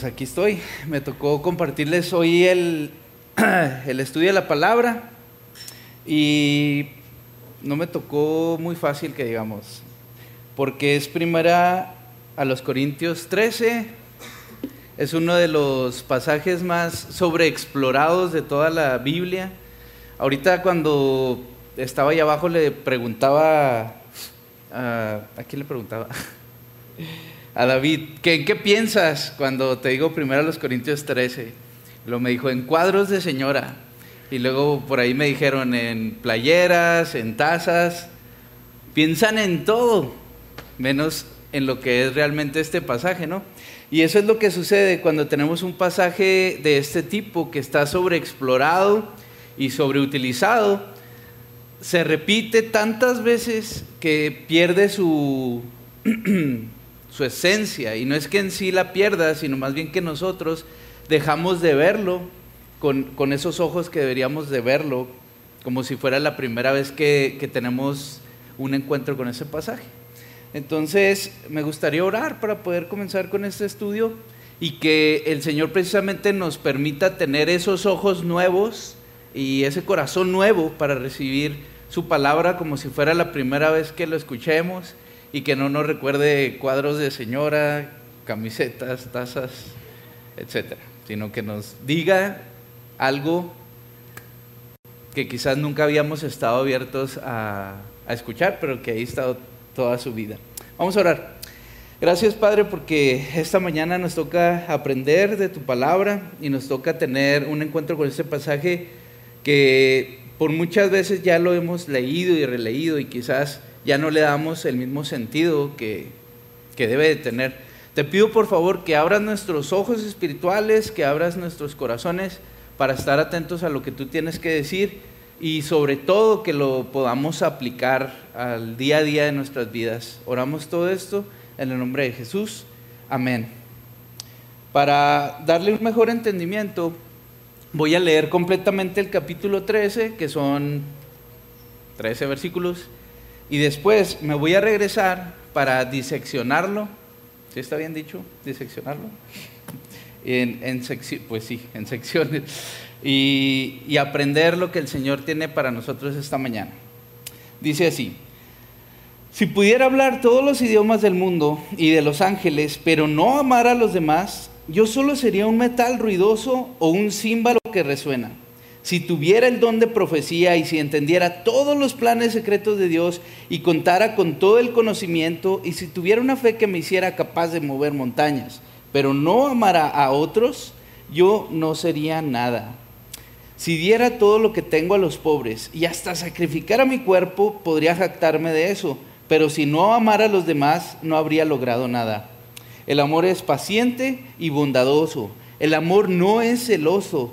pues aquí estoy. Me tocó compartirles hoy el, estudio de la palabra y no me tocó muy fácil que digamos, porque es primera a los Corintios 13, es uno de los pasajes más sobreexplorados de toda la Biblia. Ahorita cuando estaba allá abajo le preguntaba, a, ¿a quién le preguntaba? a David, ¿qué, ¿qué piensas cuando te digo primero a los Corintios 13? Lo me dijo, en cuadros de señora. Y luego por ahí me dijeron en playeras, en tazas. Piensan en todo, menos en lo que es realmente este pasaje, ¿no? Y eso es lo que sucede cuando tenemos un pasaje de este tipo que está sobreexplorado y sobreutilizado. Se repite tantas veces que pierde su su esencia. Y no es que en sí la pierda, sino más bien que nosotros dejamos de verlo con, esos ojos que deberíamos de verlo, como si fuera la primera vez que, que tenemos un encuentro con ese pasaje. Entonces, me gustaría orar para poder comenzar con este estudio y que el Señor precisamente nos permita tener esos ojos nuevos y ese corazón nuevo para recibir su palabra como si fuera la primera vez que lo escuchemos y que no nos recuerde cuadros de señora, camisetas, tazas, etcétera, sino que nos diga algo que quizás nunca habíamos estado abiertos a, escuchar, pero que ahí ha estado toda su vida. Vamos a orar. Gracias Padre porque esta mañana nos toca aprender de tu palabra y nos toca tener un encuentro con este pasaje que por muchas veces ya lo hemos leído y releído y quizás ya no le damos el mismo sentido que, debe de tener. Te pido por favor que abras nuestros ojos espirituales, que abras nuestros corazones para estar atentos a lo que tú tienes que decir y sobre todo que lo podamos aplicar al día a día de nuestras vidas. Oramos todo esto en el nombre de Jesús. Amén. Para darle un mejor entendimiento, voy a leer completamente el capítulo 13, que son 13 versículos, y después me voy a regresar para diseccionarlo. ¿Sí está bien dicho? Diseccionarlo. En, en pues sí, en secciones. Y, y aprender lo que el Señor tiene para nosotros esta mañana. Dice así. Si pudiera hablar todos los idiomas del mundo y de los ángeles, pero no amar a los demás, yo solo sería un metal ruidoso o un címbalo que resuena si tuviera el don de profecía y si entendiera todos los planes secretos de Dios y contara con todo el conocimiento y si tuviera una fe que me hiciera capaz de mover montañas, pero no amara a otros, yo no sería nada. Si diera todo lo que tengo a los pobres y hasta sacrificara mi cuerpo, podría jactarme de eso, pero si no amara a los demás, no habría logrado nada. El amor es paciente y bondadoso. El amor no es celoso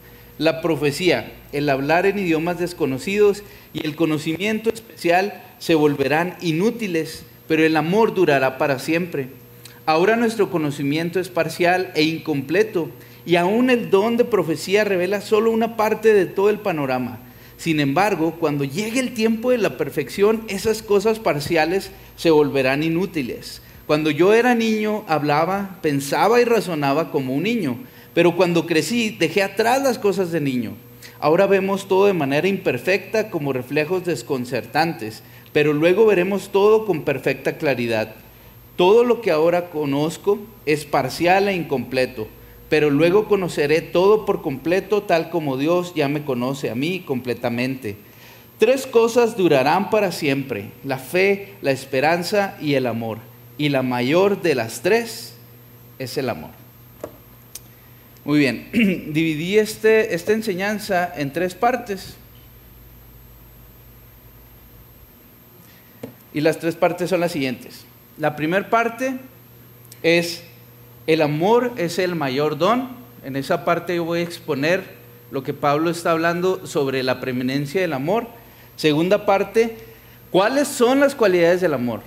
la profecía, el hablar en idiomas desconocidos y el conocimiento especial se volverán inútiles, pero el amor durará para siempre. Ahora nuestro conocimiento es parcial e incompleto, y aún el don de profecía revela solo una parte de todo el panorama. Sin embargo, cuando llegue el tiempo de la perfección, esas cosas parciales se volverán inútiles. Cuando yo era niño, hablaba, pensaba y razonaba como un niño pero cuando crecí, dejé atrás las cosas de niño. Ahora vemos todo de manera imperfecta como reflejos desconcertantes, pero luego veremos todo con perfecta claridad. Todo lo que ahora conozco es parcial e incompleto, pero luego conoceré todo por completo tal como Dios ya me conoce a mí completamente. Tres cosas durarán para siempre, la fe, la esperanza y el amor. Y la mayor de las tres es el amor. Muy bien, dividí este, esta enseñanza en tres partes. Y las tres partes son las siguientes. La primera parte es el amor es el mayor don. En esa parte yo voy a exponer lo que Pablo está hablando sobre la preeminencia del amor. Segunda parte, ¿cuáles son las cualidades del amor?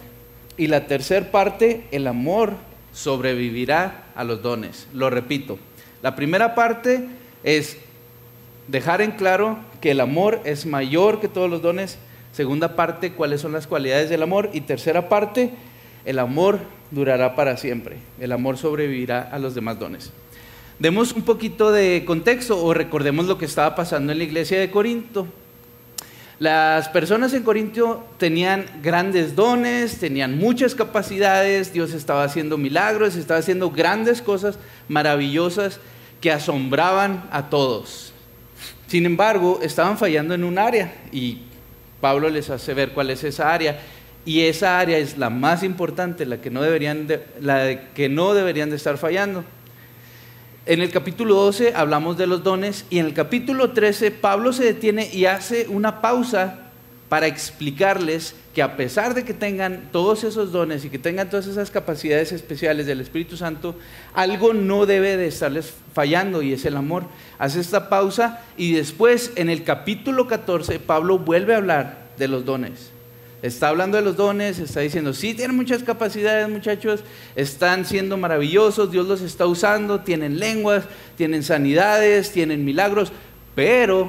Y la tercera parte, el amor sobrevivirá a los dones. Lo repito, la primera parte es dejar en claro que el amor es mayor que todos los dones. Segunda parte, cuáles son las cualidades del amor. Y tercera parte, el amor durará para siempre. El amor sobrevivirá a los demás dones. Demos un poquito de contexto o recordemos lo que estaba pasando en la iglesia de Corinto. Las personas en Corinto tenían grandes dones, tenían muchas capacidades, Dios estaba haciendo milagros, estaba haciendo grandes cosas maravillosas que asombraban a todos. Sin embargo, estaban fallando en un área y Pablo les hace ver cuál es esa área y esa área es la más importante, la que no deberían de, la que no deberían de estar fallando. En el capítulo 12 hablamos de los dones y en el capítulo 13 Pablo se detiene y hace una pausa para explicarles que a pesar de que tengan todos esos dones y que tengan todas esas capacidades especiales del Espíritu Santo, algo no debe de estarles fallando y es el amor. Hace esta pausa y después en el capítulo 14 Pablo vuelve a hablar de los dones. Está hablando de los dones, está diciendo, sí, tienen muchas capacidades muchachos, están siendo maravillosos, Dios los está usando, tienen lenguas, tienen sanidades, tienen milagros, pero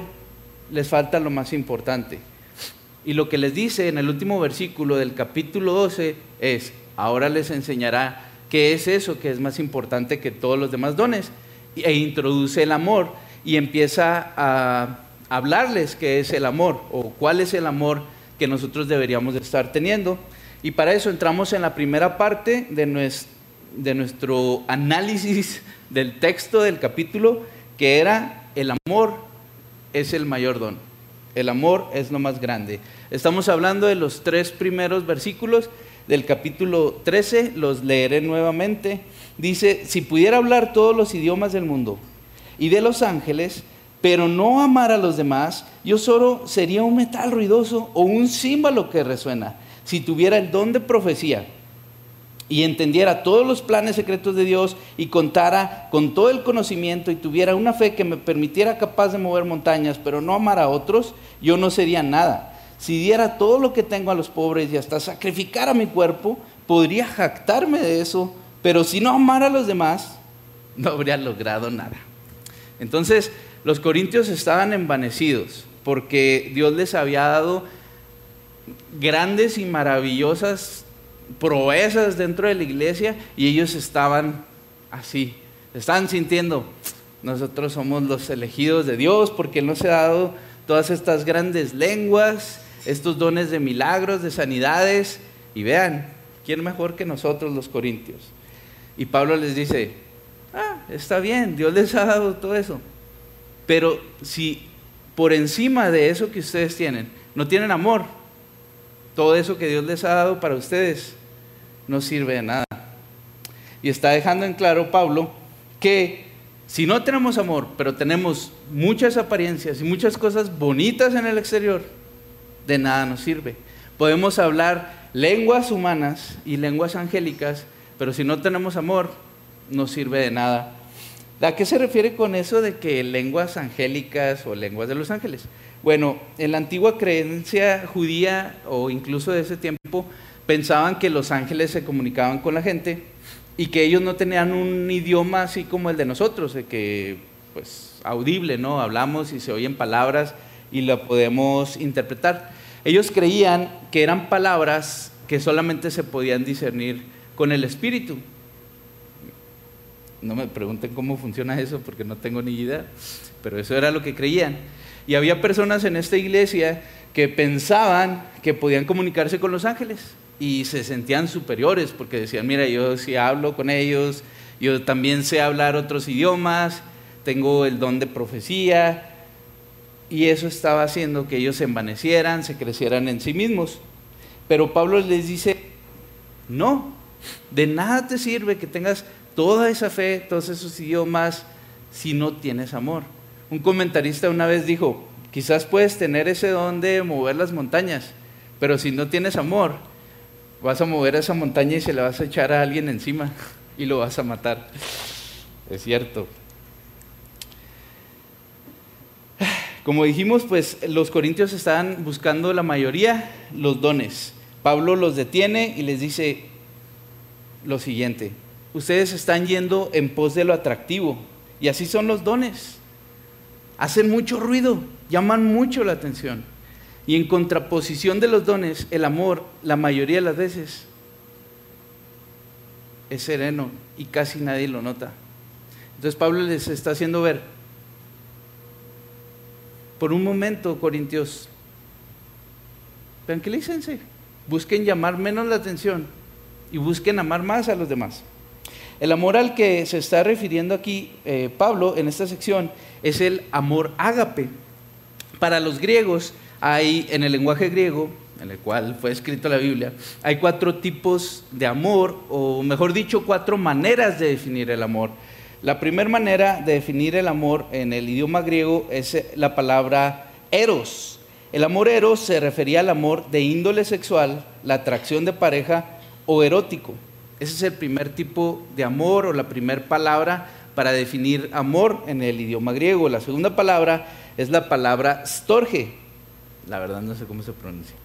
les falta lo más importante. Y lo que les dice en el último versículo del capítulo 12 es, ahora les enseñará qué es eso que es más importante que todos los demás dones. E introduce el amor y empieza a hablarles qué es el amor o cuál es el amor que nosotros deberíamos de estar teniendo. Y para eso entramos en la primera parte de nuestro, de nuestro análisis del texto del capítulo, que era el amor es el mayor don. El amor es lo más grande. Estamos hablando de los tres primeros versículos del capítulo 13, los leeré nuevamente. Dice, si pudiera hablar todos los idiomas del mundo y de los ángeles, pero no amar a los demás, yo solo sería un metal ruidoso o un símbolo que resuena. Si tuviera el don de profecía y entendiera todos los planes secretos de Dios y contara con todo el conocimiento y tuviera una fe que me permitiera capaz de mover montañas, pero no amar a otros, yo no sería nada. Si diera todo lo que tengo a los pobres y hasta sacrificara mi cuerpo, podría jactarme de eso, pero si no amara a los demás, no habría logrado nada. Entonces, los corintios estaban envanecidos porque Dios les había dado grandes y maravillosas proezas dentro de la iglesia y ellos estaban así, estaban sintiendo, nosotros somos los elegidos de Dios porque nos ha dado todas estas grandes lenguas, estos dones de milagros, de sanidades, y vean, ¿quién mejor que nosotros los corintios? Y Pablo les dice, ah, está bien, Dios les ha dado todo eso, pero si por encima de eso que ustedes tienen, no tienen amor, todo eso que Dios les ha dado para ustedes no sirve de nada. Y está dejando en claro Pablo que si no tenemos amor, pero tenemos muchas apariencias y muchas cosas bonitas en el exterior, de nada nos sirve. Podemos hablar lenguas humanas y lenguas angélicas, pero si no tenemos amor, no sirve de nada ¿A qué se refiere con eso de que lenguas angélicas o lenguas de los ángeles? Bueno, en la antigua creencia judía o incluso de ese tiempo pensaban que los ángeles se comunicaban con la gente y que ellos no tenían un idioma así como el de nosotros, de que pues audible, ¿no? Hablamos y se oyen palabras y lo podemos interpretar. Ellos creían que eran palabras que solamente se podían discernir con el espíritu. No me pregunten cómo funciona eso porque no tengo ni idea, pero eso era lo que creían. Y había personas en esta iglesia que pensaban que podían comunicarse con los ángeles y se sentían superiores porque decían, mira, yo sí hablo con ellos, yo también sé hablar otros idiomas, tengo el don de profecía, y eso estaba haciendo que ellos se envanecieran, se crecieran en sí mismos. Pero Pablo les dice, no, de nada te sirve que tengas toda esa fe, todos esos idiomas, si no tienes amor. Un comentarista una vez dijo, quizás puedes tener ese don de mover las montañas, pero si no tienes amor, vas a mover esa montaña y se la vas a echar a alguien encima y lo vas a matar. Es cierto. Como dijimos, pues los corintios estaban buscando la mayoría los dones. Pablo los detiene y les dice lo siguiente, ustedes están yendo en pos de lo atractivo y así son los dones. Hacen mucho ruido, llaman mucho la atención. Y en contraposición de los dones, el amor, la mayoría de las veces, es sereno y casi nadie lo nota. Entonces Pablo les está haciendo ver, por un momento, Corintios, tranquilícense, busquen llamar menos la atención y busquen amar más a los demás. El amor al que se está refiriendo aquí eh, Pablo en esta sección es el amor ágape. Para los griegos hay, en el lenguaje griego, en el cual fue escrito la Biblia, hay cuatro tipos de amor, o mejor dicho, cuatro maneras de definir el amor. La primera manera de definir el amor en el idioma griego es la palabra eros. El amor eros se refería al amor de índole sexual, la atracción de pareja o erótico. Ese es el primer tipo de amor o la primera palabra para definir amor en el idioma griego. La segunda palabra es la palabra storge. La verdad no sé cómo se pronuncia.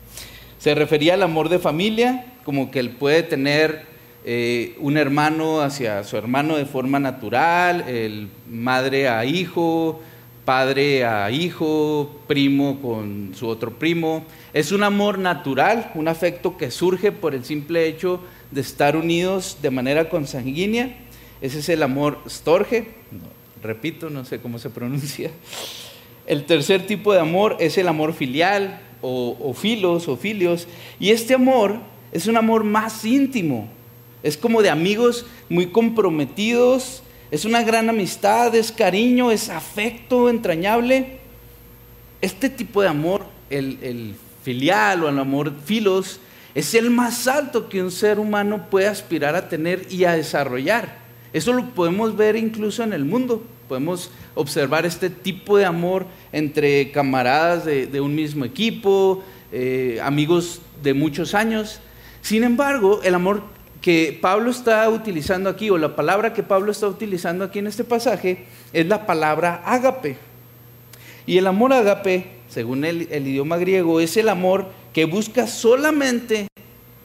Se refería al amor de familia, como que él puede tener eh, un hermano hacia su hermano de forma natural, el madre a hijo, padre a hijo, primo con su otro primo. Es un amor natural, un afecto que surge por el simple hecho de estar unidos de manera consanguínea. Ese es el amor storge. repito, no sé cómo se pronuncia. El tercer tipo de amor es el amor filial o, o filos o filios. Y este amor es un amor más íntimo, es como de amigos muy comprometidos, es una gran amistad, es cariño, es afecto entrañable. Este tipo de amor, el, filial o el amor filos, es el más alto que un ser humano puede aspirar a tener y a desarrollar. Eso lo podemos ver incluso en el mundo. Podemos observar este tipo de amor entre camaradas de, un mismo equipo, eh, amigos de muchos años. Sin embargo, el amor que Pablo está utilizando aquí, o la palabra que Pablo está utilizando aquí en este pasaje, es la palabra ágape. Y el amor ágape, según el, el idioma griego, es el amor que busca solamente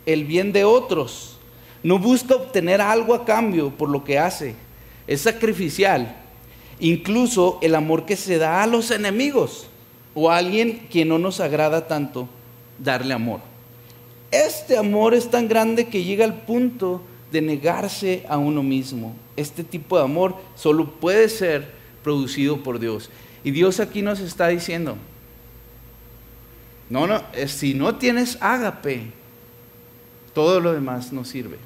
el bien de otros. No busca obtener algo a cambio por lo que hace. Es sacrificial. Incluso el amor que se da a los enemigos o a alguien que no nos agrada tanto darle amor. Este amor es tan grande que llega al punto de negarse a uno mismo. Este tipo de amor solo puede ser producido por Dios. Y Dios aquí nos está diciendo, no, no, si no tienes ágape, todo lo demás no sirve.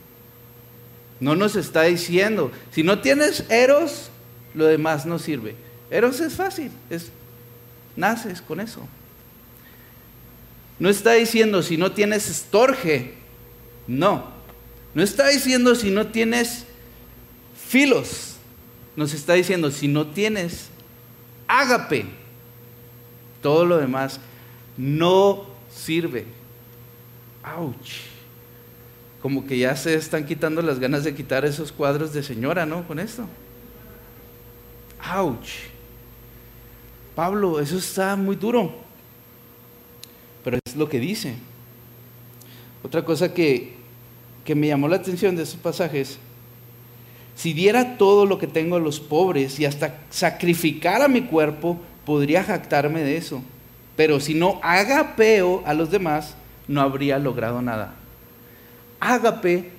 No nos está diciendo, si no tienes eros, lo demás no sirve. Eros es fácil, es naces con eso. No está diciendo si no tienes estorge. No. No está diciendo si no tienes filos. Nos está diciendo si no tienes ágape. Todo lo demás no sirve. Ouch. Como que ya se están quitando las ganas de quitar esos cuadros de señora, ¿no? Con esto. Ouch. Pablo, eso está muy duro pero es lo que dice. Otra cosa que, que me llamó la atención de esos pasajes, si diera todo lo que tengo a los pobres y hasta sacrificara mi cuerpo, podría jactarme de eso. Pero si no agapeo a los demás, no habría logrado nada. Agape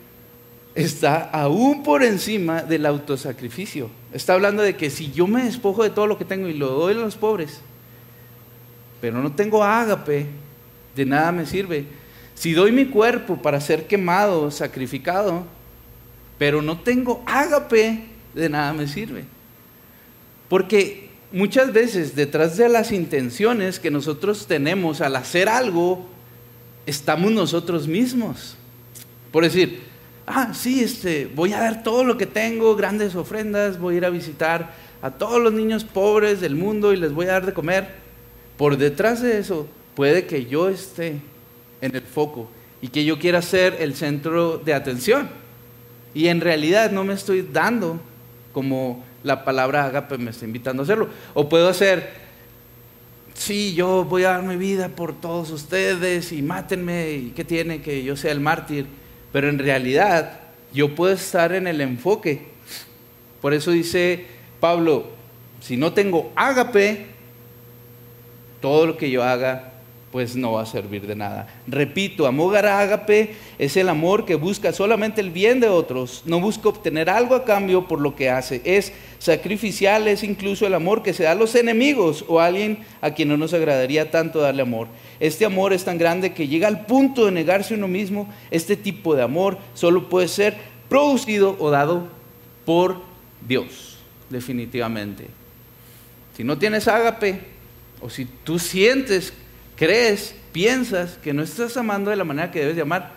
está aún por encima del autosacrificio. Está hablando de que si yo me despojo de todo lo que tengo y lo doy a los pobres, pero no tengo ágape, de nada me sirve. Si doy mi cuerpo para ser quemado, sacrificado, pero no tengo ágape, de nada me sirve. Porque muchas veces detrás de las intenciones que nosotros tenemos al hacer algo, estamos nosotros mismos. Por decir, ah, sí, este, voy a dar todo lo que tengo, grandes ofrendas, voy a ir a visitar a todos los niños pobres del mundo y les voy a dar de comer. Por detrás de eso puede que yo esté en el foco y que yo quiera ser el centro de atención. Y en realidad no me estoy dando como la palabra agape me está invitando a hacerlo. O puedo hacer sí, yo voy a dar mi vida por todos ustedes y mátenme y qué tiene que yo sea el mártir. Pero en realidad yo puedo estar en el enfoque. Por eso dice Pablo, si no tengo ágape, todo lo que yo haga pues no va a servir de nada. Repito, amor ágape es el amor que busca solamente el bien de otros, no busca obtener algo a cambio por lo que hace. Es sacrificial, es incluso el amor que se da a los enemigos o a alguien a quien no nos agradaría tanto darle amor. Este amor es tan grande que llega al punto de negarse uno mismo. Este tipo de amor solo puede ser producido o dado por Dios, definitivamente. Si no tienes ágape, o si tú sientes crees, piensas que no estás amando de la manera que debes llamar,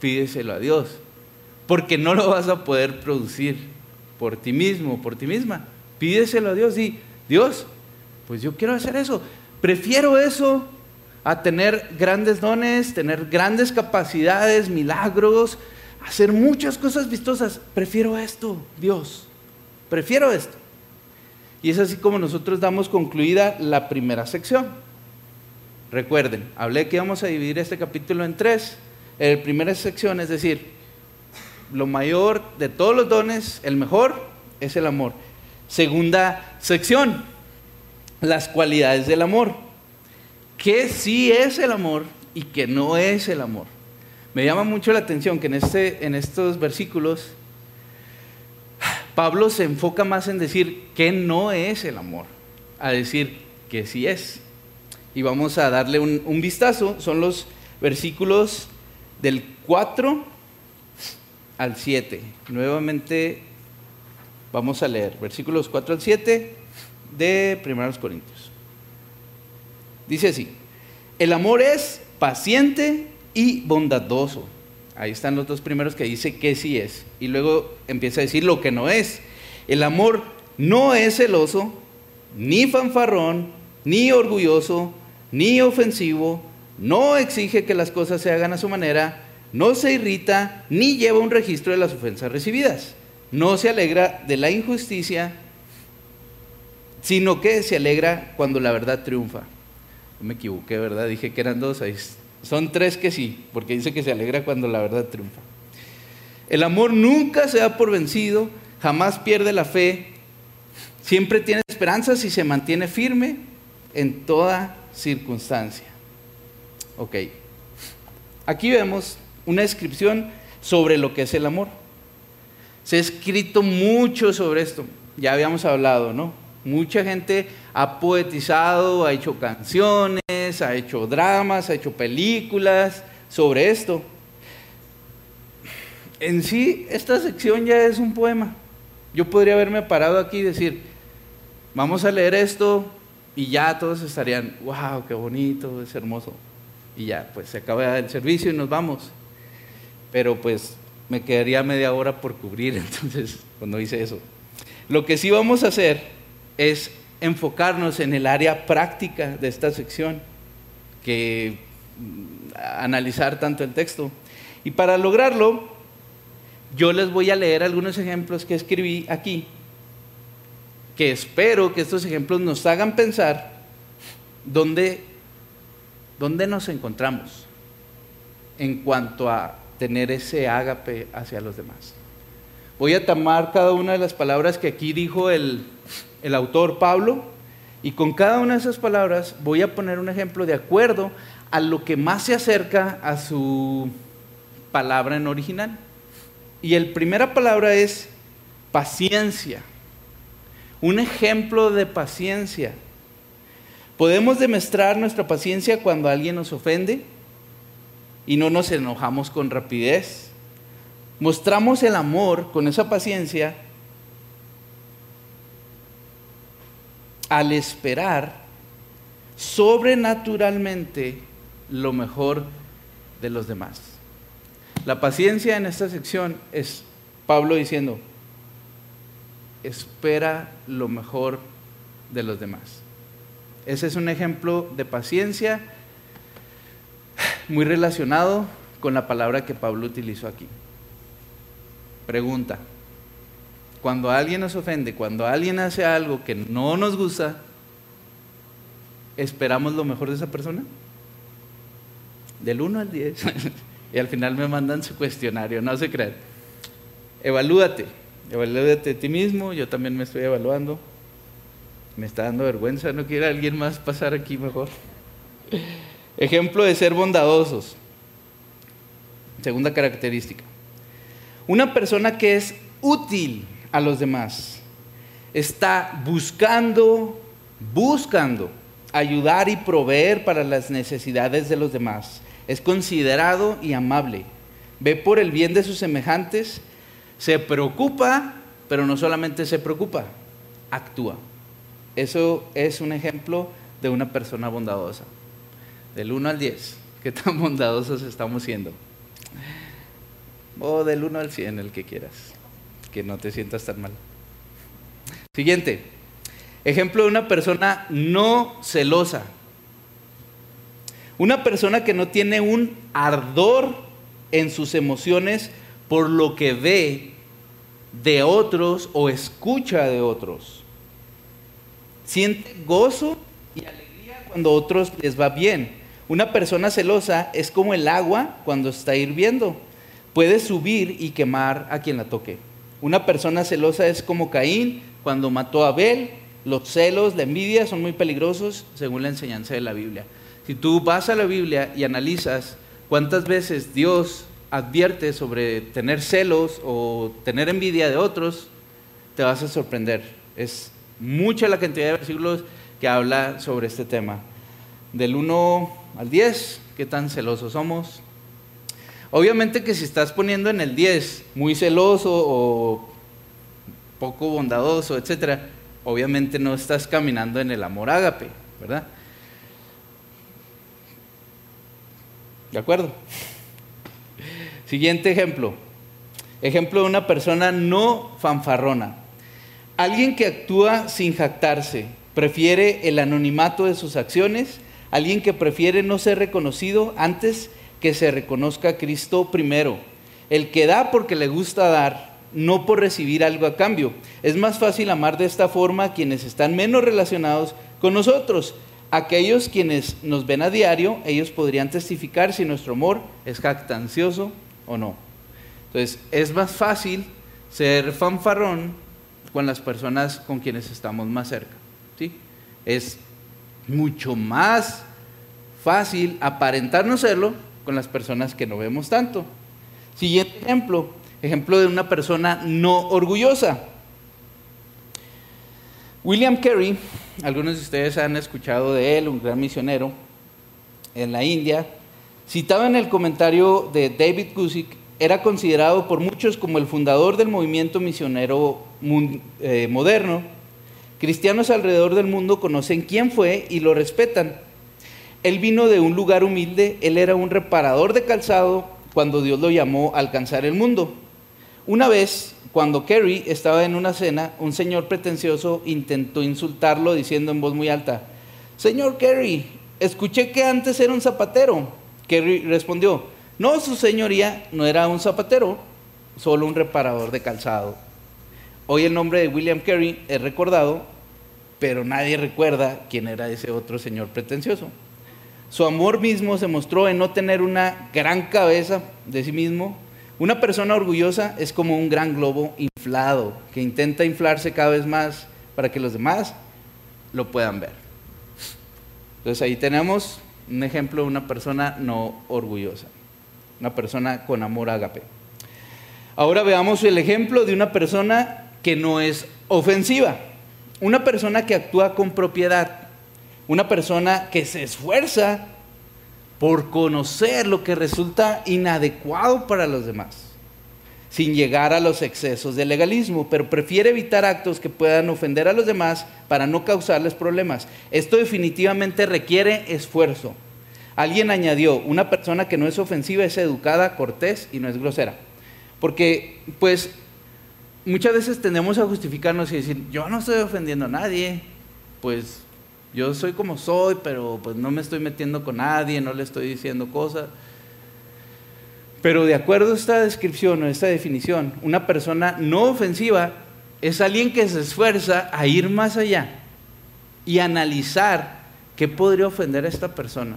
pídeselo a Dios. Porque no lo vas a poder producir por ti mismo, por ti misma. Pídeselo a Dios y Dios, pues yo quiero hacer eso. Prefiero eso a tener grandes dones, tener grandes capacidades, milagros, hacer muchas cosas vistosas. Prefiero esto, Dios. Prefiero esto. Y es así como nosotros damos concluida la primera sección. Recuerden, hablé que íbamos a dividir este capítulo en tres. El primera sección, es decir, lo mayor de todos los dones, el mejor, es el amor. Segunda sección, las cualidades del amor. ¿Qué sí es el amor y qué no es el amor? Me llama mucho la atención que en, este, en estos versículos Pablo se enfoca más en decir qué no es el amor, a decir que sí es y vamos a darle un, vistazo. Son los versículos del 4 al 7. Nuevamente vamos a leer versículos 4 al 7 de 1 Corintios. Dice así, el amor es paciente y bondadoso. Ahí están los dos primeros que dice que sí es. Y luego empieza a decir lo que no es. El amor no es celoso, ni fanfarrón, ni orgulloso, ni ofensivo, no exige que las cosas se hagan a su manera, no se irrita, ni lleva un registro de las ofensas recibidas. No se alegra de la injusticia, sino que se alegra cuando la verdad triunfa. No me equivoqué, ¿verdad? Dije que eran dos, son tres que sí, porque dice que se alegra cuando la verdad triunfa. El amor nunca se da por vencido, jamás pierde la fe, siempre tiene esperanzas y se mantiene firme en toda circunstancia. Ok. Aquí vemos una descripción sobre lo que es el amor. Se ha escrito mucho sobre esto. Ya habíamos hablado, ¿no? Mucha gente ha poetizado, ha hecho canciones, ha hecho dramas, ha hecho películas sobre esto. En sí, esta sección ya es un poema. Yo podría haberme parado aquí y decir, vamos a leer esto, y ya todos estarían, wow, qué bonito, es hermoso. Y ya, pues se acaba el servicio y nos vamos. Pero pues me quedaría media hora por cubrir, entonces, cuando hice eso. Lo que sí vamos a hacer es enfocarnos en el área práctica de esta sección, que mm, analizar tanto el texto. Y para lograrlo, yo les voy a leer algunos ejemplos que escribí aquí que espero que estos ejemplos nos hagan pensar dónde, dónde nos encontramos en cuanto a tener ese ágape hacia los demás. Voy a tomar cada una de las palabras que aquí dijo el, el autor Pablo y con cada una de esas palabras voy a poner un ejemplo de acuerdo a lo que más se acerca a su palabra en original. Y el primera palabra es paciencia un ejemplo de paciencia. Podemos demostrar nuestra paciencia cuando alguien nos ofende y no nos enojamos con rapidez. Mostramos el amor con esa paciencia al esperar sobrenaturalmente lo mejor de los demás. La paciencia en esta sección es Pablo diciendo, espera lo mejor de los demás. Ese es un ejemplo de paciencia muy relacionado con la palabra que Pablo utilizó aquí. Pregunta, cuando alguien nos ofende, cuando alguien hace algo que no nos gusta, ¿esperamos lo mejor de esa persona? Del 1 al 10. y al final me mandan su cuestionario, no se crean. Evalúate, evalúate a ti mismo, yo también me estoy evaluando. Me está dando vergüenza, no quiere alguien más pasar aquí mejor. Ejemplo de ser bondadosos. Segunda característica. Una persona que es útil a los demás. Está buscando, buscando ayudar y proveer para las necesidades de los demás. Es considerado y amable. Ve por el bien de sus semejantes. Se preocupa, pero no solamente se preocupa, actúa. Eso es un ejemplo de una persona bondadosa. Del 1 al 10, ¿qué tan bondadosos estamos siendo? O del 1 al 100, el que quieras, que no te sientas tan mal. Siguiente, ejemplo de una persona no celosa. Una persona que no tiene un ardor en sus emociones por lo que ve de otros o escucha de otros. Siente gozo y alegría cuando a otros les va bien. Una persona celosa es como el agua cuando está hirviendo. Puede subir y quemar a quien la toque. Una persona celosa es como Caín cuando mató a Abel. Los celos, la envidia son muy peligrosos según la enseñanza de la Biblia. Si tú vas a la Biblia y analizas cuántas veces Dios advierte sobre tener celos o tener envidia de otros, te vas a sorprender. Es mucha la cantidad de versículos que habla sobre este tema. Del 1 al 10, ¿qué tan celosos somos? Obviamente que si estás poniendo en el 10 muy celoso o poco bondadoso, etcétera, obviamente no estás caminando en el amor ágape, ¿verdad? ¿De acuerdo? Siguiente ejemplo. Ejemplo de una persona no fanfarrona. Alguien que actúa sin jactarse, prefiere el anonimato de sus acciones, alguien que prefiere no ser reconocido antes que se reconozca a Cristo primero. El que da porque le gusta dar, no por recibir algo a cambio. Es más fácil amar de esta forma a quienes están menos relacionados con nosotros. Aquellos quienes nos ven a diario, ellos podrían testificar si nuestro amor es jactancioso o no. Entonces, es más fácil ser fanfarrón con las personas con quienes estamos más cerca. ¿sí? Es mucho más fácil aparentarnos serlo con las personas que no vemos tanto. Siguiente ejemplo, ejemplo de una persona no orgullosa. William Carey, algunos de ustedes han escuchado de él, un gran misionero en la India, citado en el comentario de David Gusick era considerado por muchos como el fundador del movimiento misionero eh, moderno. Cristianos alrededor del mundo conocen quién fue y lo respetan. Él vino de un lugar humilde, él era un reparador de calzado cuando Dios lo llamó a alcanzar el mundo. Una vez, cuando Kerry estaba en una cena, un señor pretencioso intentó insultarlo diciendo en voz muy alta, Señor Kerry, escuché que antes era un zapatero. Kerry respondió, no, su señoría no era un zapatero, solo un reparador de calzado. Hoy el nombre de William Carey es recordado, pero nadie recuerda quién era ese otro señor pretencioso. Su amor mismo se mostró en no tener una gran cabeza de sí mismo. Una persona orgullosa es como un gran globo inflado que intenta inflarse cada vez más para que los demás lo puedan ver. Entonces ahí tenemos un ejemplo de una persona no orgullosa una persona con amor ágape. Ahora veamos el ejemplo de una persona que no es ofensiva, una persona que actúa con propiedad, una persona que se esfuerza por conocer lo que resulta inadecuado para los demás, sin llegar a los excesos del legalismo, pero prefiere evitar actos que puedan ofender a los demás para no causarles problemas. Esto definitivamente requiere esfuerzo. Alguien añadió, una persona que no es ofensiva es educada, cortés y no es grosera. Porque, pues, muchas veces tendemos a justificarnos y decir, yo no estoy ofendiendo a nadie, pues yo soy como soy, pero pues no me estoy metiendo con nadie, no le estoy diciendo cosas. Pero de acuerdo a esta descripción o esta definición, una persona no ofensiva es alguien que se esfuerza a ir más allá y analizar ¿qué podría ofender a esta persona?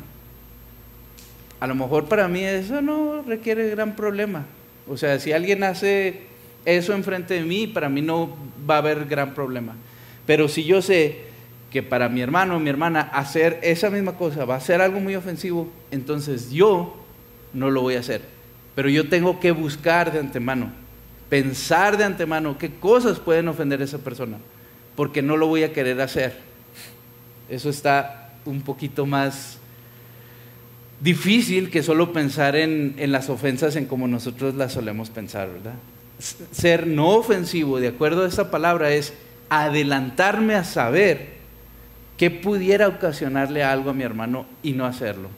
A lo mejor para mí eso no requiere gran problema. O sea, si alguien hace eso enfrente de mí, para mí no va a haber gran problema. Pero si yo sé que para mi hermano o mi hermana hacer esa misma cosa va a ser algo muy ofensivo, entonces yo no lo voy a hacer. Pero yo tengo que buscar de antemano, pensar de antemano qué cosas pueden ofender a esa persona, porque no lo voy a querer hacer. Eso está un poquito más difícil que solo pensar en, las ofensas en como nosotros las solemos pensar, ¿verdad? Ser no ofensivo, de acuerdo a esa palabra, es adelantarme a saber qué pudiera ocasionarle algo a mi hermano y no hacerlo.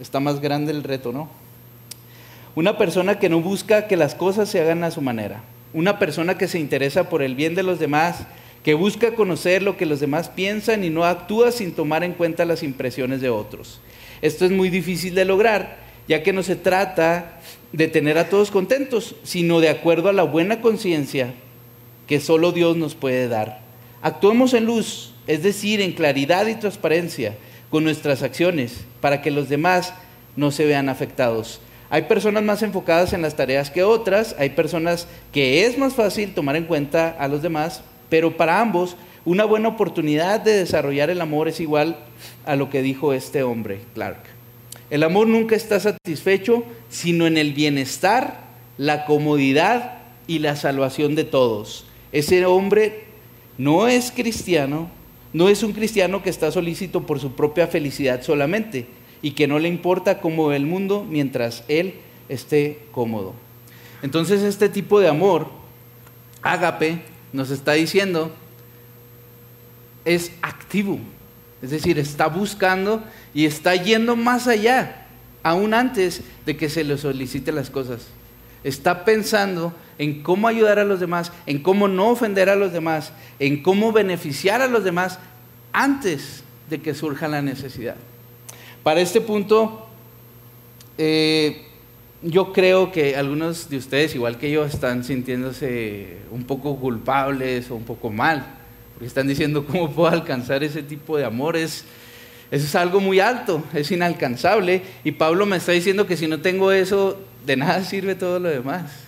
Está más grande el reto, ¿no? Una persona que no busca que las cosas se hagan a su manera. Una persona que se interesa por el bien de los demás, que busca conocer lo que los demás piensan y no actúa sin tomar en cuenta las impresiones de otros. Esto es muy difícil de lograr, ya que no se trata de tener a todos contentos, sino de acuerdo a la buena conciencia que solo Dios nos puede dar. Actuemos en luz, es decir, en claridad y transparencia con nuestras acciones, para que los demás no se vean afectados. Hay personas más enfocadas en las tareas que otras, hay personas que es más fácil tomar en cuenta a los demás, pero para ambos una buena oportunidad de desarrollar el amor es igual a lo que dijo este hombre, Clark. El amor nunca está satisfecho, sino en el bienestar, la comodidad y la salvación de todos. Ese hombre no es cristiano, no es un cristiano que está solícito por su propia felicidad solamente y que no le importa cómo ve el mundo mientras él esté cómodo. Entonces este tipo de amor, ágape, nos está diciendo, es activo, es decir, está buscando y está yendo más allá, aún antes de que se le solicite las cosas. Está pensando en cómo ayudar a los demás, en cómo no ofender a los demás, en cómo beneficiar a los demás antes de que surja la necesidad. Para este punto, eh, yo creo que algunos de ustedes, igual que yo, están sintiéndose un poco culpables o un poco mal, porque están diciendo cómo puedo alcanzar ese tipo de amores. Eso es algo muy alto, es inalcanzable. Y Pablo me está diciendo que si no tengo eso, de nada sirve todo lo demás.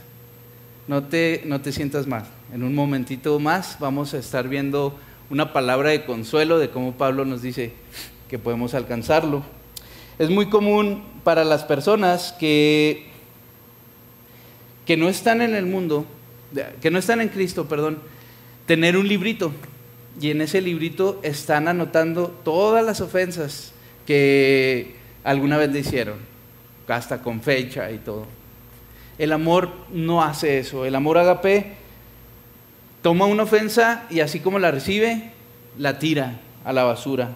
No te, no te sientas mal. En un momentito más vamos a estar viendo una palabra de consuelo de cómo Pablo nos dice que podemos alcanzarlo. Es muy común para las personas que, que no están en el mundo, que no están en Cristo, perdón, tener un librito. Y en ese librito están anotando todas las ofensas que alguna vez le hicieron, hasta con fecha y todo. El amor no hace eso. El amor agape toma una ofensa y así como la recibe, la tira a la basura.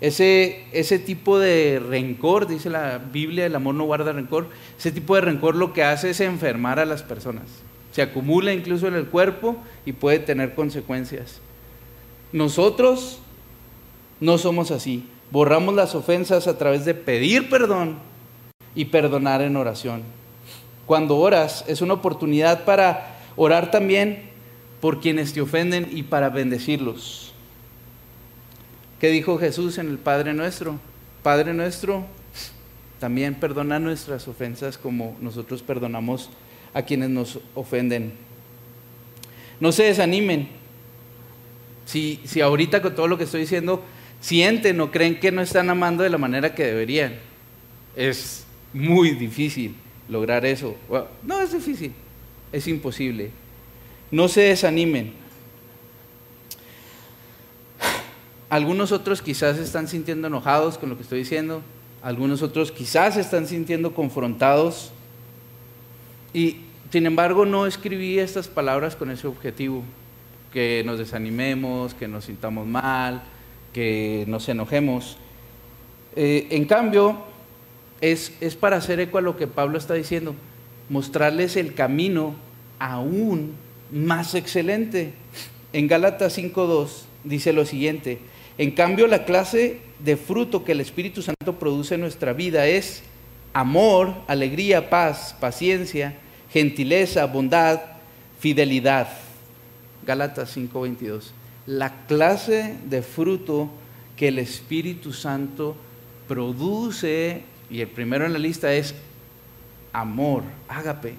Ese, ese tipo de rencor, dice la Biblia, el amor no guarda rencor, ese tipo de rencor lo que hace es enfermar a las personas. Se acumula incluso en el cuerpo y puede tener consecuencias. Nosotros no somos así. Borramos las ofensas a través de pedir perdón y perdonar en oración. Cuando oras es una oportunidad para orar también por quienes te ofenden y para bendecirlos. ¿Qué dijo Jesús en el Padre Nuestro? Padre Nuestro, también perdona nuestras ofensas como nosotros perdonamos a quienes nos ofenden. No se desanimen. Si, si ahorita con todo lo que estoy diciendo sienten o creen que no están amando de la manera que deberían, es muy difícil lograr eso. no es difícil, es imposible. No se desanimen. Algunos otros quizás están sintiendo enojados con lo que estoy diciendo, algunos otros quizás están sintiendo confrontados. Y sin embargo no escribí estas palabras con ese objetivo, que nos desanimemos, que nos sintamos mal, que nos enojemos. Eh, en cambio, es, es para hacer eco a lo que Pablo está diciendo, mostrarles el camino aún más excelente. En Gálatas 5.2 dice lo siguiente, en cambio, la clase de fruto que el Espíritu Santo produce en nuestra vida es amor, alegría, paz, paciencia, gentileza, bondad, fidelidad. Gálatas 5:22. la clase de fruto que el Espíritu Santo produce, y el primero en la lista es amor, ágape.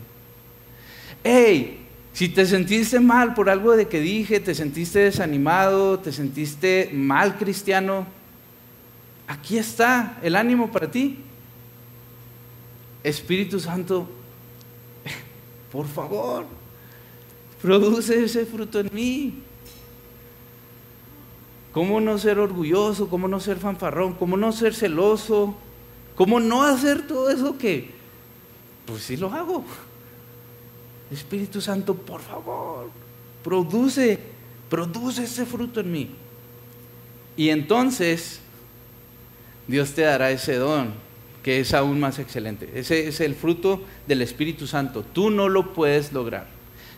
Hey, si te sentiste mal por algo de que dije, te sentiste desanimado, te sentiste mal cristiano, aquí está el ánimo para ti. Espíritu Santo, por favor, produce ese fruto en mí. ¿Cómo no ser orgulloso? ¿Cómo no ser fanfarrón? ¿Cómo no ser celoso? ¿Cómo no hacer todo eso que, pues sí lo hago? Espíritu Santo, por favor, produce, produce ese fruto en mí. Y entonces Dios te dará ese don que es aún más excelente. Ese es el fruto del Espíritu Santo. Tú no lo puedes lograr.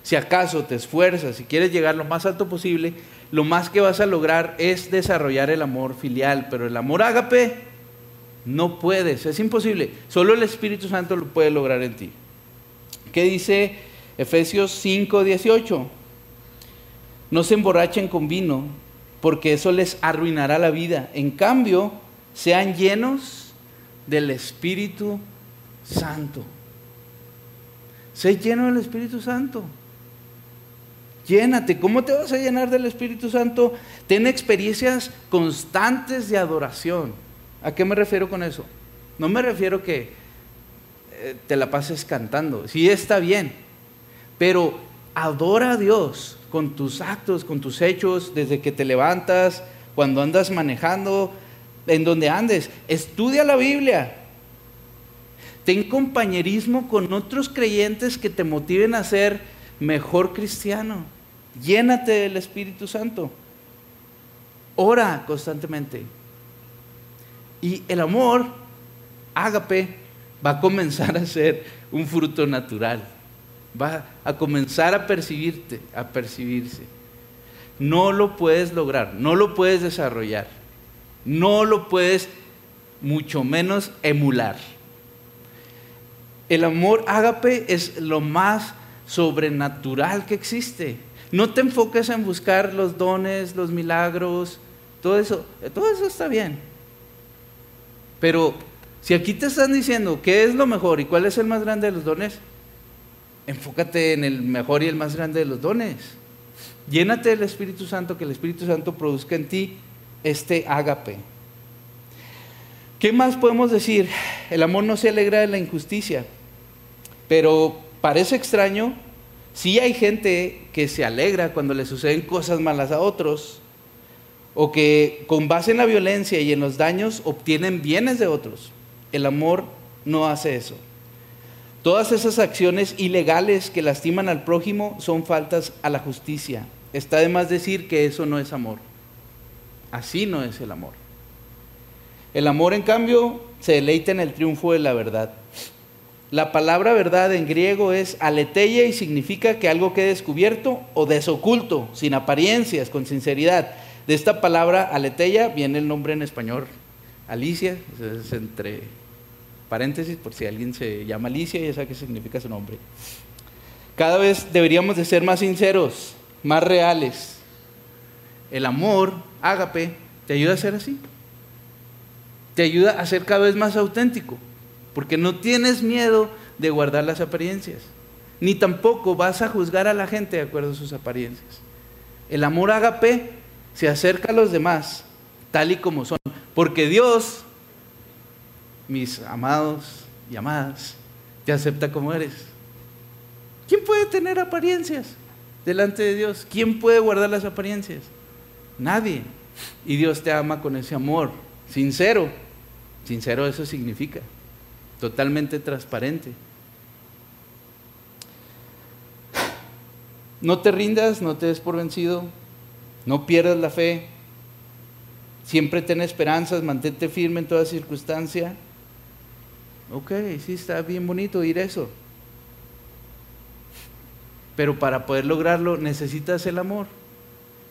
Si acaso te esfuerzas y quieres llegar lo más alto posible, lo más que vas a lograr es desarrollar el amor filial, pero el amor ágape no puedes, es imposible. Solo el Espíritu Santo lo puede lograr en ti. ¿Qué dice Efesios 5, 18? No se emborrachen con vino, porque eso les arruinará la vida. En cambio, sean llenos del Espíritu Santo. Sé lleno del Espíritu Santo. Llénate. ¿Cómo te vas a llenar del Espíritu Santo? Ten experiencias constantes de adoración. ¿A qué me refiero con eso? No me refiero que eh, te la pases cantando. Sí está bien. Pero adora a Dios con tus actos, con tus hechos, desde que te levantas, cuando andas manejando, en donde andes. Estudia la Biblia. Ten compañerismo con otros creyentes que te motiven a ser mejor cristiano. Llénate del Espíritu Santo. Ora constantemente. Y el amor, ágape, va a comenzar a ser un fruto natural. Va a comenzar a percibirte, a percibirse. No lo puedes lograr, no lo puedes desarrollar, no lo puedes mucho menos emular. El amor ágape es lo más sobrenatural que existe. No te enfoques en buscar los dones, los milagros, todo eso. Todo eso está bien. Pero si aquí te están diciendo qué es lo mejor y cuál es el más grande de los dones, enfócate en el mejor y el más grande de los dones. Llénate del Espíritu Santo, que el Espíritu Santo produzca en ti este ágape. ¿Qué más podemos decir? El amor no se alegra de la injusticia, pero parece extraño Sí hay gente que se alegra cuando le suceden cosas malas a otros, o que con base en la violencia y en los daños obtienen bienes de otros. El amor no hace eso. Todas esas acciones ilegales que lastiman al prójimo son faltas a la justicia. Está de más decir que eso no es amor. Así no es el amor. El amor, en cambio, se deleita en el triunfo de la verdad. La palabra verdad en griego es aleteia y significa que algo quede descubierto o desoculto, sin apariencias, con sinceridad. De esta palabra aleteia viene el nombre en español, Alicia, es entre paréntesis por si alguien se llama Alicia y sabe qué significa su nombre. Cada vez deberíamos de ser más sinceros, más reales. El amor, ágape, te ayuda a ser así. Te ayuda a ser cada vez más auténtico porque no tienes miedo de guardar las apariencias, ni tampoco vas a juzgar a la gente de acuerdo a sus apariencias. El amor agape se acerca a los demás tal y como son, porque Dios, mis amados y amadas, te acepta como eres. ¿Quién puede tener apariencias delante de Dios? ¿Quién puede guardar las apariencias? Nadie. Y Dios te ama con ese amor sincero. Sincero eso significa totalmente transparente. No te rindas, no te des por vencido, no pierdas la fe, siempre ten esperanzas, mantente firme en toda circunstancia. Ok, sí, está bien bonito oír eso. Pero para poder lograrlo necesitas el amor.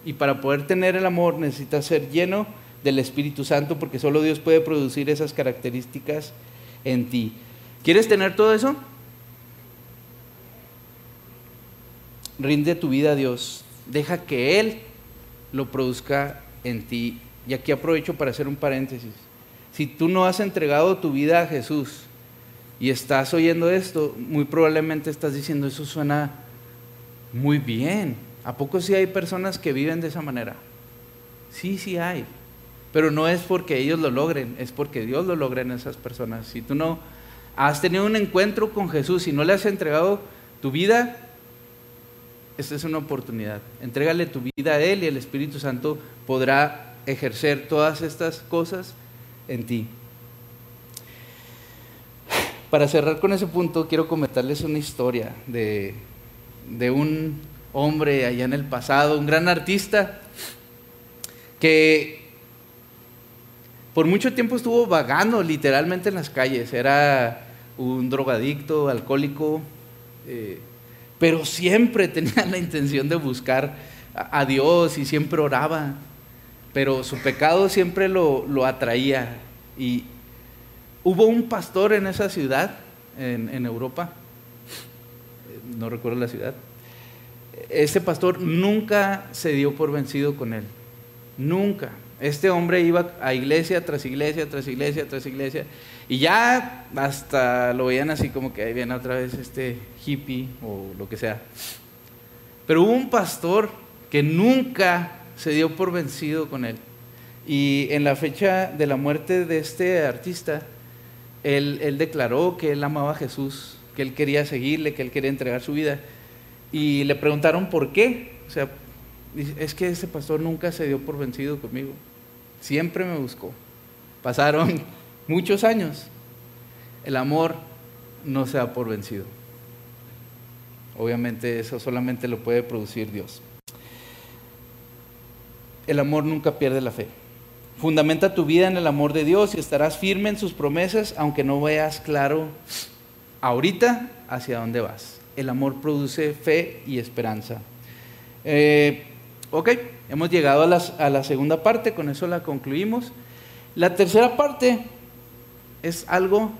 Y para poder tener el amor necesitas ser lleno del Espíritu Santo porque solo Dios puede producir esas características en ti. ¿Quieres tener todo eso? Rinde tu vida a Dios. Deja que Él lo produzca en ti. Y aquí aprovecho para hacer un paréntesis. Si tú no has entregado tu vida a Jesús y estás oyendo esto, muy probablemente estás diciendo, eso suena muy bien. ¿A poco sí hay personas que viven de esa manera? Sí, sí hay. Pero no es porque ellos lo logren, es porque Dios lo logra en esas personas. Si tú no has tenido un encuentro con Jesús y no le has entregado tu vida, esta es una oportunidad. Entrégale tu vida a Él y el Espíritu Santo podrá ejercer todas estas cosas en ti. Para cerrar con ese punto, quiero comentarles una historia de, de un hombre allá en el pasado, un gran artista, que por mucho tiempo estuvo vagando literalmente en las calles. Era un drogadicto, alcohólico, eh, pero siempre tenía la intención de buscar a, Dios y siempre oraba, pero su pecado siempre lo, lo atraía. Y hubo un pastor en esa ciudad, en, en Europa, no recuerdo la ciudad, ese pastor nunca se dio por vencido con él, nunca. Este hombre iba a iglesia tras iglesia, tras iglesia, tras iglesia, y ya hasta lo veían así como que ahí viene otra vez este hippie o lo que sea. Pero hubo un pastor que nunca se dio por vencido con él. Y en la fecha de la muerte de este artista, él, él declaró que él amaba a Jesús, que él quería seguirle, que él quería entregar su vida. Y le preguntaron por qué. O sea, es que ese pastor nunca se dio por vencido conmigo. Siempre me buscó. Pasaron muchos años. El amor no se da por vencido. Obviamente eso solamente lo puede producir Dios. El amor nunca pierde la fe. Fundamenta tu vida en el amor de Dios y estarás firme en sus promesas, aunque no veas claro ahorita hacia dónde vas. El amor produce fe y esperanza. Eh, Ok, hemos llegado a, la segunda parte, con eso la concluimos. La tercera parte es algo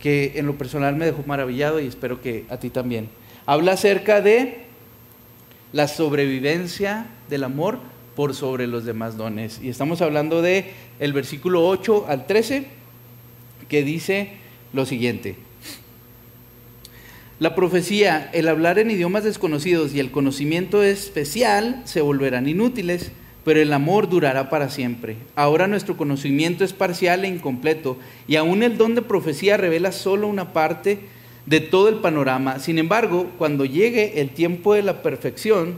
que en lo personal me dejó maravillado y espero que a ti también. Habla acerca de la sobrevivencia del amor por sobre los demás dones. Y estamos hablando de el versículo 8 al 13 que dice lo siguiente: la profecía, el hablar en idiomas desconocidos y el conocimiento especial se volverán inútiles, pero el amor durará para siempre. Ahora nuestro conocimiento es parcial e incompleto, y aún el don de profecía revela solo una parte de todo el panorama. Sin embargo, cuando llegue el tiempo de la perfección,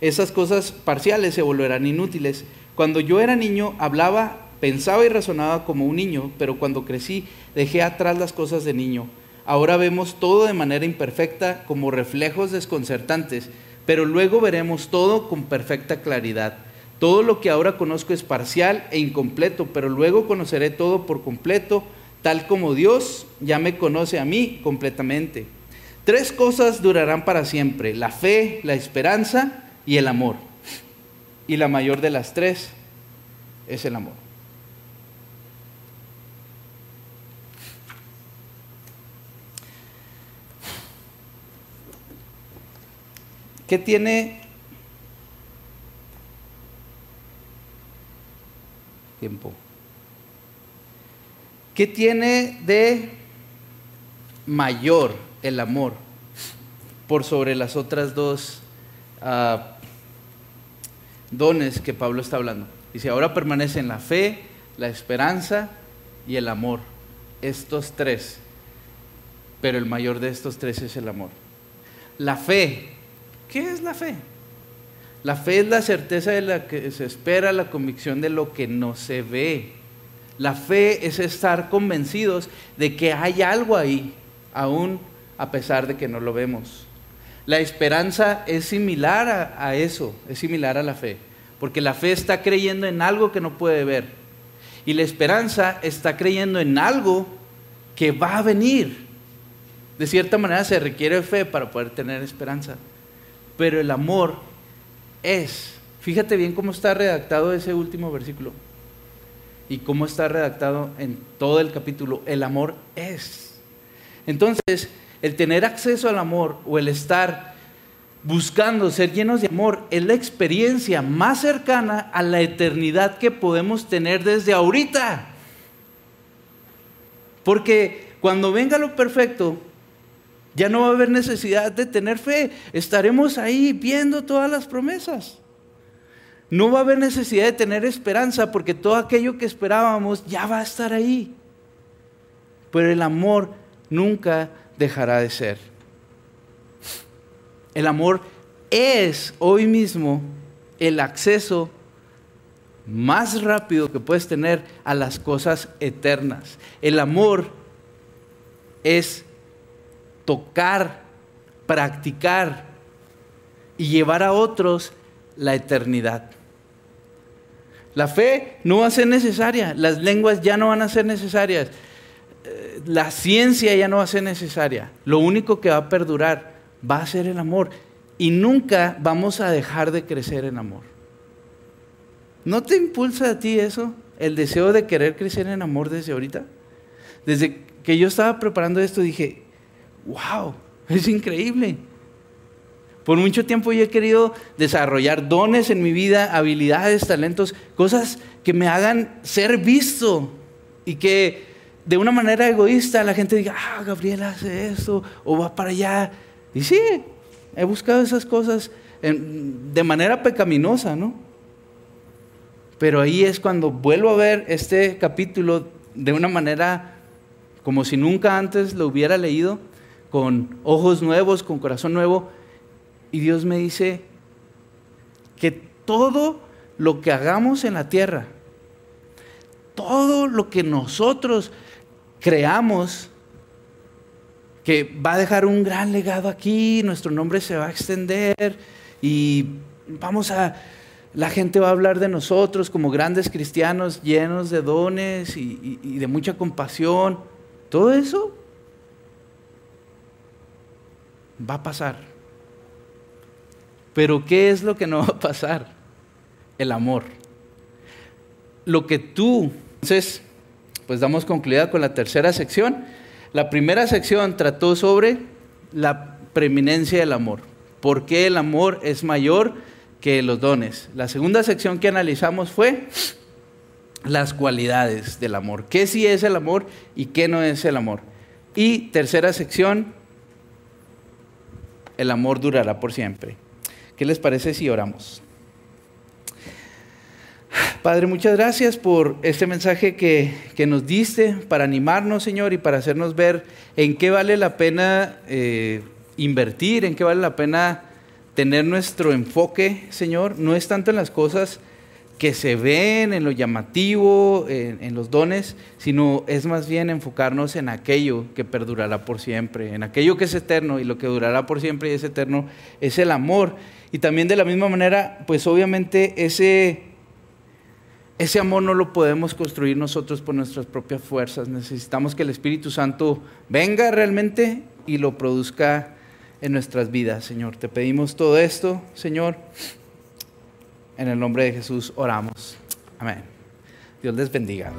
esas cosas parciales se volverán inútiles. Cuando yo era niño, hablaba, pensaba y razonaba como un niño, pero cuando crecí, dejé atrás las cosas de niño. Ahora vemos todo de manera imperfecta como reflejos desconcertantes, pero luego veremos todo con perfecta claridad. Todo lo que ahora conozco es parcial e incompleto, pero luego conoceré todo por completo, tal como Dios ya me conoce a mí completamente. Tres cosas durarán para siempre, la fe, la esperanza y el amor. Y la mayor de las tres es el amor. ¿Qué tiene tiempo? ¿Qué tiene de mayor el amor por sobre las otras dos ah, dones que Pablo está hablando? Dice, ahora permanecen la fe, la esperanza y el amor. Estos tres. Pero el mayor de estos tres es el amor. La fe ¿Qué es la fe? La fe es la certeza de la que se espera, la convicción de lo que no se ve. La fe es estar convencidos de que hay algo ahí, aún a pesar de que no lo vemos. La esperanza es similar a, a, eso, es similar a la fe, porque la fe está creyendo en algo que no puede ver. Y la esperanza está creyendo en algo que va a venir. De cierta manera se requiere fe para poder tener esperanza. Pero el amor es, fíjate bien cómo está redactado ese último versículo y cómo está redactado en todo el capítulo. El amor es. Entonces, el tener acceso al amor o el estar buscando ser llenos de amor, es la experiencia más cercana a la eternidad que podemos tener desde ahorita. Porque cuando venga lo perfecto, ya no va a haber necesidad de tener fe. Estaremos ahí viendo todas las promesas. No va a haber necesidad de tener esperanza porque todo aquello que esperábamos ya va a estar ahí. Pero el amor nunca dejará de ser. El amor es hoy mismo el acceso más rápido que puedes tener a las cosas eternas. El amor es tocar, practicar y llevar a otros la eternidad. La fe no va a ser necesaria, las lenguas ya no van a ser necesarias, eh, la ciencia ya no va a ser necesaria. Lo único que va a perdurar va a ser el amor y nunca vamos a dejar de crecer en amor. ¿No te impulsa a ti eso, el deseo de querer crecer en amor desde ahorita? Desde que yo estaba preparando esto dije, wow, es increíble. Por mucho tiempo yo he querido desarrollar dones en mi vida, habilidades, talentos, cosas que me hagan ser visto y que de una manera egoísta la gente diga, ah, Gabriel hace esto o va para allá. Y sí, he buscado esas cosas de manera pecaminosa, ¿no? Pero ahí es cuando vuelvo a ver este capítulo de una manera como si nunca antes lo hubiera leído con ojos nuevos, con corazón nuevo. Y Dios me dice que todo lo que hagamos en la tierra, todo lo que nosotros creamos, que va a dejar un gran legado aquí, nuestro nombre se va a extender y vamos a, la gente va a hablar de nosotros como grandes cristianos llenos de dones y, y de mucha compasión. Todo eso va a pasar. Pero ¿qué es lo que no va a pasar? El amor. Lo que tú, entonces, pues damos concluida con la tercera sección. La primera sección trató sobre la preeminencia del amor. ¿Por qué el amor es mayor que los dones? La segunda sección que analizamos fue las cualidades del amor. ¿Qué sí es el amor y qué no es el amor? Y tercera sección, el amor durará por siempre. ¿Qué les parece si oramos? Padre, muchas gracias por este mensaje que, nos diste para animarnos, Señor, y para hacernos ver en qué vale la pena eh, invertir, en qué vale la pena tener nuestro enfoque, Señor. No es tanto en las cosas que se ven, en lo llamativo, en, los dones, sino es más bien enfocarnos en aquello que perdurará por siempre, en aquello que es eterno y lo que durará por siempre y es eterno es el amor. Y también de la misma manera, pues obviamente ese, ese amor no lo podemos construir nosotros por nuestras propias fuerzas, necesitamos que el Espíritu Santo venga realmente y lo produzca en nuestras vidas, Señor. Te pedimos todo esto, Señor. En el nombre de Jesús oramos. Amén. Dios les bendiga.